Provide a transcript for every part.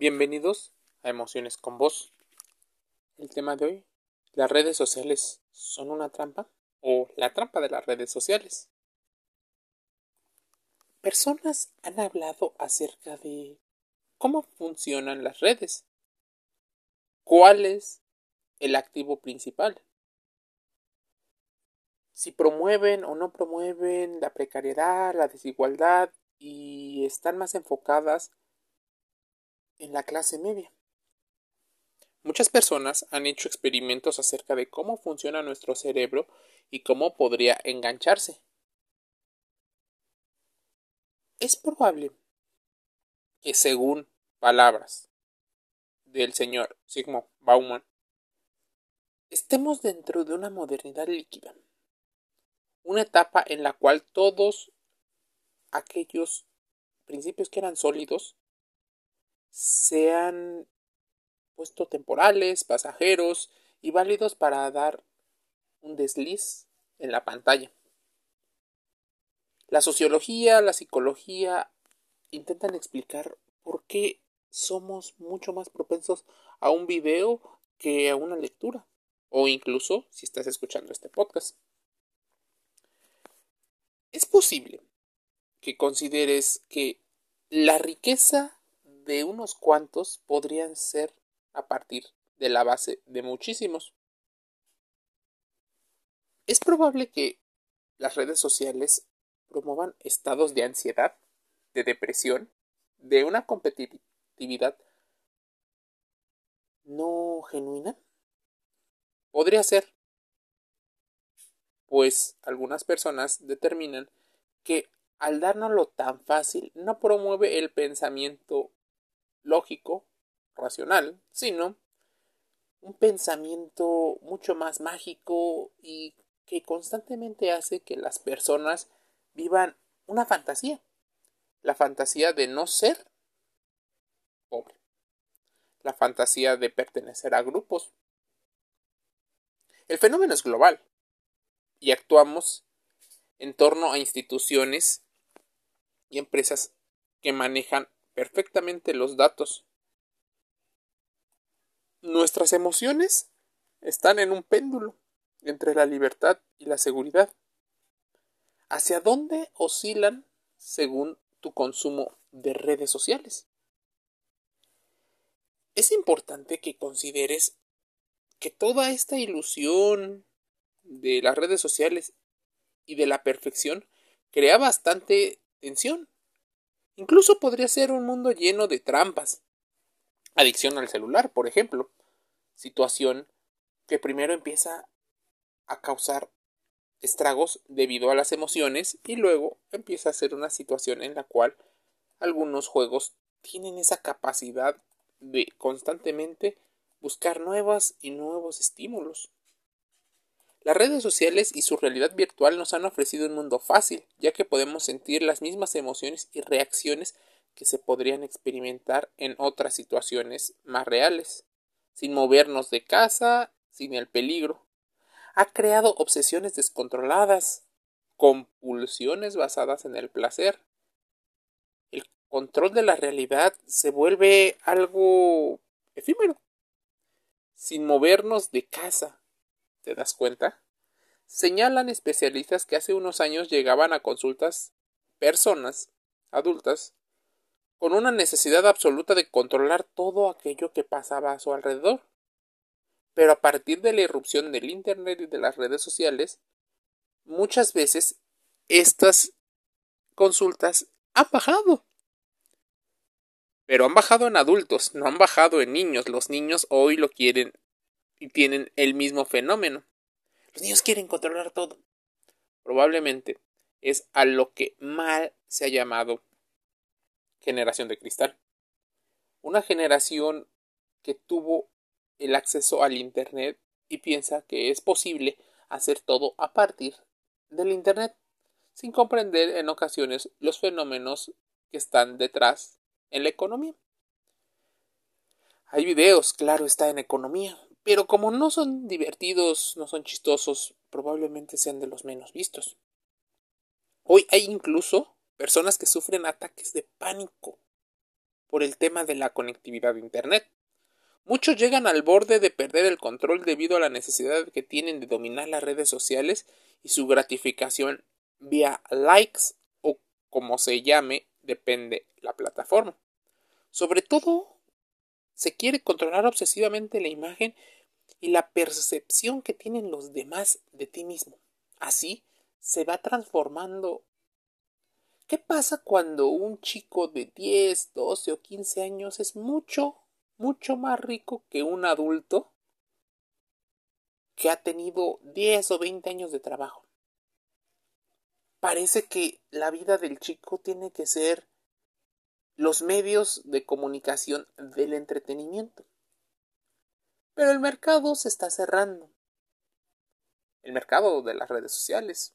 Bienvenidos a Emociones con Vos. El tema de hoy, ¿las redes sociales son una trampa o la trampa de las redes sociales? Personas han hablado acerca de cómo funcionan las redes, cuál es el activo principal, si promueven o no promueven la precariedad, la desigualdad y están más enfocadas en la clase media. Muchas personas han hecho experimentos acerca de cómo funciona nuestro cerebro y cómo podría engancharse. Es probable que según palabras del señor Sigmund Bauman, estemos dentro de una modernidad líquida, una etapa en la cual todos aquellos principios que eran sólidos se han puesto temporales, pasajeros y válidos para dar un desliz en la pantalla. La sociología, la psicología intentan explicar por qué somos mucho más propensos a un video que a una lectura o incluso si estás escuchando este podcast. Es posible que consideres que la riqueza de unos cuantos podrían ser a partir de la base de muchísimos. Es probable que las redes sociales promuevan estados de ansiedad, de depresión, de una competitividad no genuina. Podría ser, pues algunas personas determinan que al dárnoslo tan fácil no promueve el pensamiento lógico, racional, sino un pensamiento mucho más mágico y que constantemente hace que las personas vivan una fantasía, la fantasía de no ser pobre, la fantasía de pertenecer a grupos. El fenómeno es global y actuamos en torno a instituciones y empresas que manejan perfectamente los datos. Nuestras emociones están en un péndulo entre la libertad y la seguridad. ¿Hacia dónde oscilan según tu consumo de redes sociales? Es importante que consideres que toda esta ilusión de las redes sociales y de la perfección crea bastante tensión Incluso podría ser un mundo lleno de trampas. Adicción al celular, por ejemplo. Situación que primero empieza a causar estragos debido a las emociones y luego empieza a ser una situación en la cual algunos juegos tienen esa capacidad de constantemente buscar nuevas y nuevos estímulos. Las redes sociales y su realidad virtual nos han ofrecido un mundo fácil, ya que podemos sentir las mismas emociones y reacciones que se podrían experimentar en otras situaciones más reales, sin movernos de casa, sin el peligro. Ha creado obsesiones descontroladas, compulsiones basadas en el placer. El control de la realidad se vuelve algo efímero, sin movernos de casa, ¿Te das cuenta? Señalan especialistas que hace unos años llegaban a consultas personas adultas con una necesidad absoluta de controlar todo aquello que pasaba a su alrededor. Pero a partir de la irrupción del Internet y de las redes sociales, muchas veces estas consultas han bajado. Pero han bajado en adultos, no han bajado en niños. Los niños hoy lo quieren y tienen el mismo fenómeno. Los niños quieren controlar todo. Probablemente es a lo que mal se ha llamado generación de cristal. Una generación que tuvo el acceso al Internet y piensa que es posible hacer todo a partir del Internet, sin comprender en ocasiones los fenómenos que están detrás en la economía. Hay videos, claro está, en economía, pero como no son divertidos, no son chistosos, probablemente sean de los menos vistos. Hoy hay incluso personas que sufren ataques de pánico por el tema de la conectividad de Internet. Muchos llegan al borde de perder el control debido a la necesidad que tienen de dominar las redes sociales y su gratificación vía likes o como se llame, depende la plataforma. Sobre todo, se quiere controlar obsesivamente la imagen y la percepción que tienen los demás de ti mismo. Así se va transformando. ¿Qué pasa cuando un chico de 10, 12 o 15 años es mucho mucho más rico que un adulto que ha tenido 10 o 20 años de trabajo. Parece que la vida del chico tiene que ser los medios de comunicación del entretenimiento. Pero el mercado se está cerrando. El mercado de las redes sociales.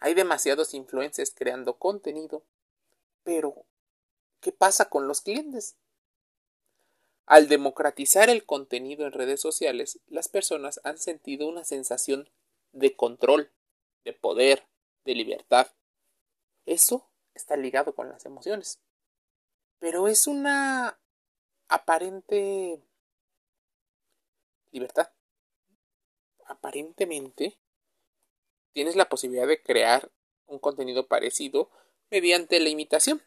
Hay demasiados influencers creando contenido. Pero, ¿qué pasa con los clientes? Al democratizar el contenido en redes sociales, las personas han sentido una sensación de control, de poder, de libertad. Eso está ligado con las emociones. Pero es una aparente libertad. Aparentemente, tienes la posibilidad de crear un contenido parecido mediante la imitación.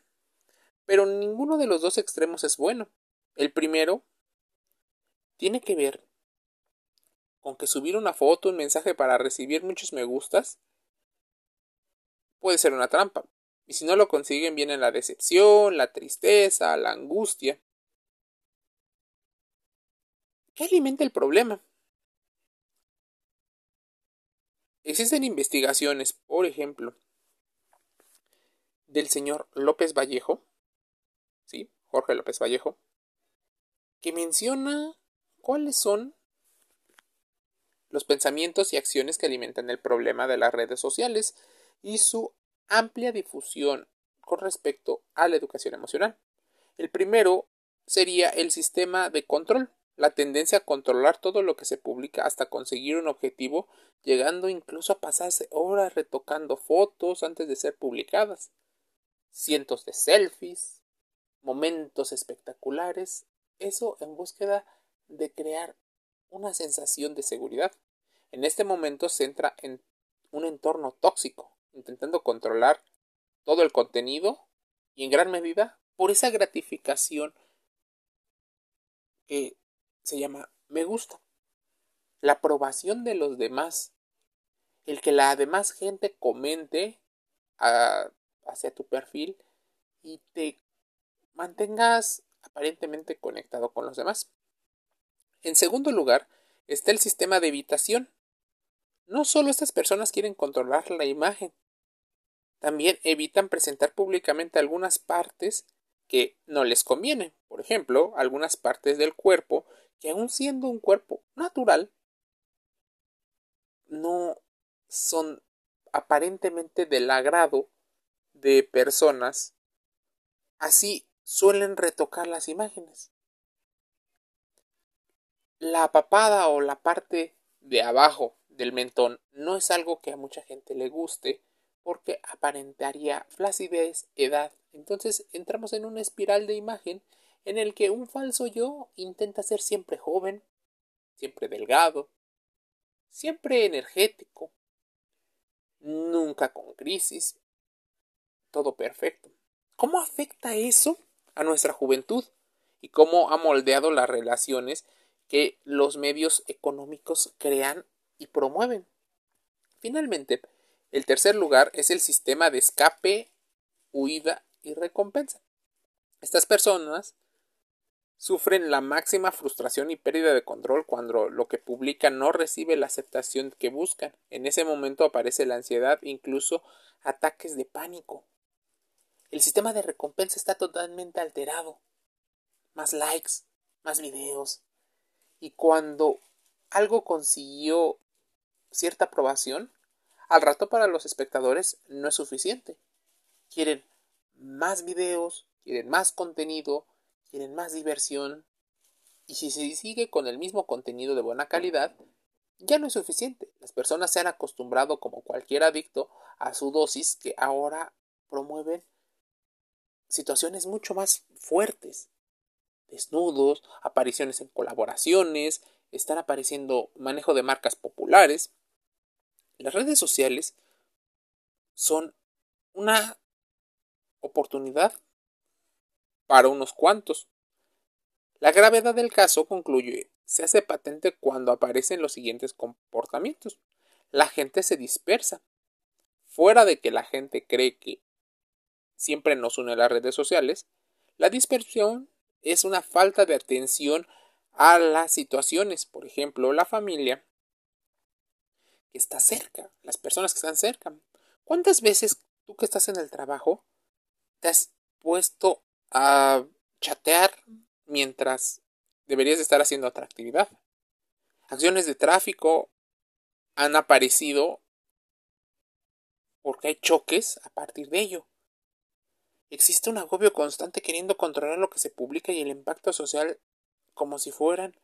Pero ninguno de los dos extremos es bueno. El primero tiene que ver con que subir una foto, un mensaje para recibir muchos me gustas, puede ser una trampa. Y si no lo consiguen, viene la decepción, la tristeza, la angustia. ¿Qué alimenta el problema? Existen investigaciones, por ejemplo, del señor López Vallejo, ¿sí? Jorge López Vallejo, que menciona cuáles son los pensamientos y acciones que alimentan el problema de las redes sociales y su amplia difusión con respecto a la educación emocional. El primero sería el sistema de control, la tendencia a controlar todo lo que se publica hasta conseguir un objetivo, llegando incluso a pasarse horas retocando fotos antes de ser publicadas. Cientos de selfies, momentos espectaculares, eso en búsqueda de crear una sensación de seguridad. En este momento se entra en un entorno tóxico, intentando controlar todo el contenido y en gran medida por esa gratificación que se llama me gusta. La aprobación de los demás, el que la demás gente comente ah, hacia tu perfil y te mantengas aparentemente conectado con los demás. En segundo lugar, está el sistema de evitación. No solo estas personas quieren controlar la imagen, también evitan presentar públicamente algunas partes que no les convienen. Por ejemplo, algunas partes del cuerpo que aun siendo un cuerpo natural, no son aparentemente del agrado de personas así suelen retocar las imágenes. La papada o la parte de abajo del mentón no es algo que a mucha gente le guste porque aparentaría flacidez, edad. Entonces entramos en una espiral de imagen en el que un falso yo intenta ser siempre joven, siempre delgado, siempre energético, nunca con crisis, todo perfecto. ¿Cómo afecta eso a nuestra juventud y cómo ha moldeado las relaciones que los medios económicos crean y promueven. Finalmente, el tercer lugar es el sistema de escape, huida y recompensa. Estas personas sufren la máxima frustración y pérdida de control cuando lo que publican no recibe la aceptación que buscan. En ese momento aparece la ansiedad, incluso ataques de pánico. El sistema de recompensa está totalmente alterado. Más likes, más videos. Y cuando algo consiguió cierta aprobación, al rato para los espectadores no es suficiente. Quieren más videos, quieren más contenido, quieren más diversión. Y si se sigue con el mismo contenido de buena calidad, ya no es suficiente. Las personas se han acostumbrado, como cualquier adicto, a su dosis que ahora promueven situaciones mucho más fuertes. Desnudos, apariciones en colaboraciones, están apareciendo manejo de marcas populares. Las redes sociales son una oportunidad para unos cuantos. La gravedad del caso, concluye, se hace patente cuando aparecen los siguientes comportamientos. La gente se dispersa. Fuera de que la gente cree que siempre nos une las redes sociales, la dispersión es una falta de atención a las situaciones, por ejemplo, la familia que está cerca, las personas que están cerca. ¿Cuántas veces tú que estás en el trabajo te has puesto a chatear mientras deberías estar haciendo otra actividad? Acciones de tráfico han aparecido porque hay choques a partir de ello. Existe un agobio constante queriendo controlar lo que se publica y el impacto social como si fueran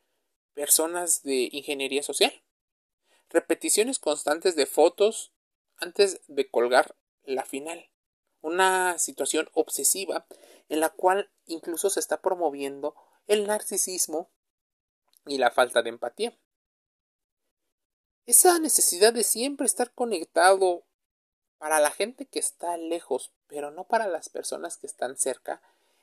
personas de ingeniería social. Repeticiones constantes de fotos antes de colgar la final. Una situación obsesiva en la cual incluso se está promoviendo el narcisismo y la falta de empatía. Esa necesidad de siempre estar conectado para la gente que está lejos, pero no para las personas que están cerca,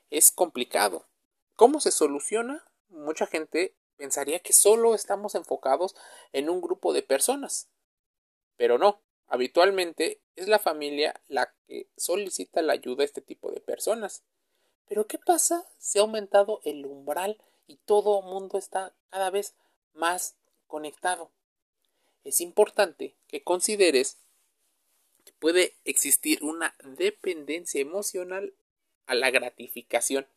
es complicado. ¿Cómo se soluciona? Mucha gente pensaría que solo estamos enfocados en un grupo de personas, pero no. Habitualmente es la familia la que solicita la ayuda a este tipo de personas. Pero ¿qué pasa si ha aumentado el umbral y todo el mundo está cada vez más conectado? Es importante que consideres que puede existir una dependencia emocional a la gratificación.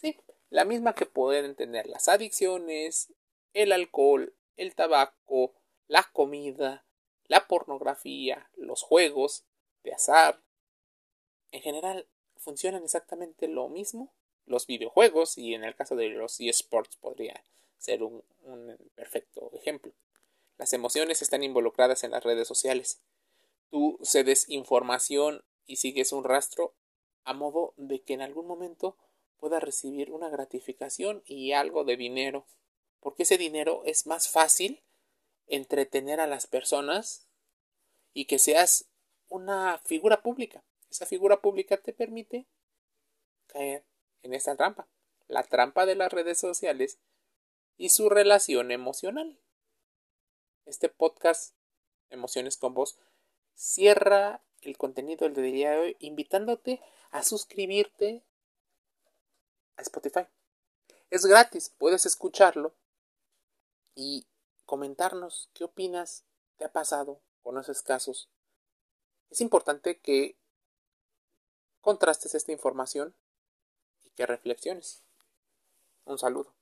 Sí, la misma que pueden tener las adicciones, el alcohol, el tabaco, la comida, la pornografía, los juegos de azar. En general, funcionan exactamente lo mismo. Los videojuegos, y en el caso de los eSports podría ser un, un perfecto ejemplo. Las emociones están involucradas en las redes sociales tú cedes información y sigues un rastro a modo de que en algún momento pueda recibir una gratificación y algo de dinero, porque ese dinero es más fácil entretener a las personas y que seas una figura pública. Esa figura pública te permite caer en esta trampa, la trampa de las redes sociales y su relación emocional. Este podcast, Emociones con Vos, cierra el contenido del día de hoy invitándote a suscribirte a Spotify. Es gratis, puedes escucharlo y comentarnos qué opinas, te ha pasado, conoces casos. Es importante que contrastes esta información y que reflexiones. Un saludo.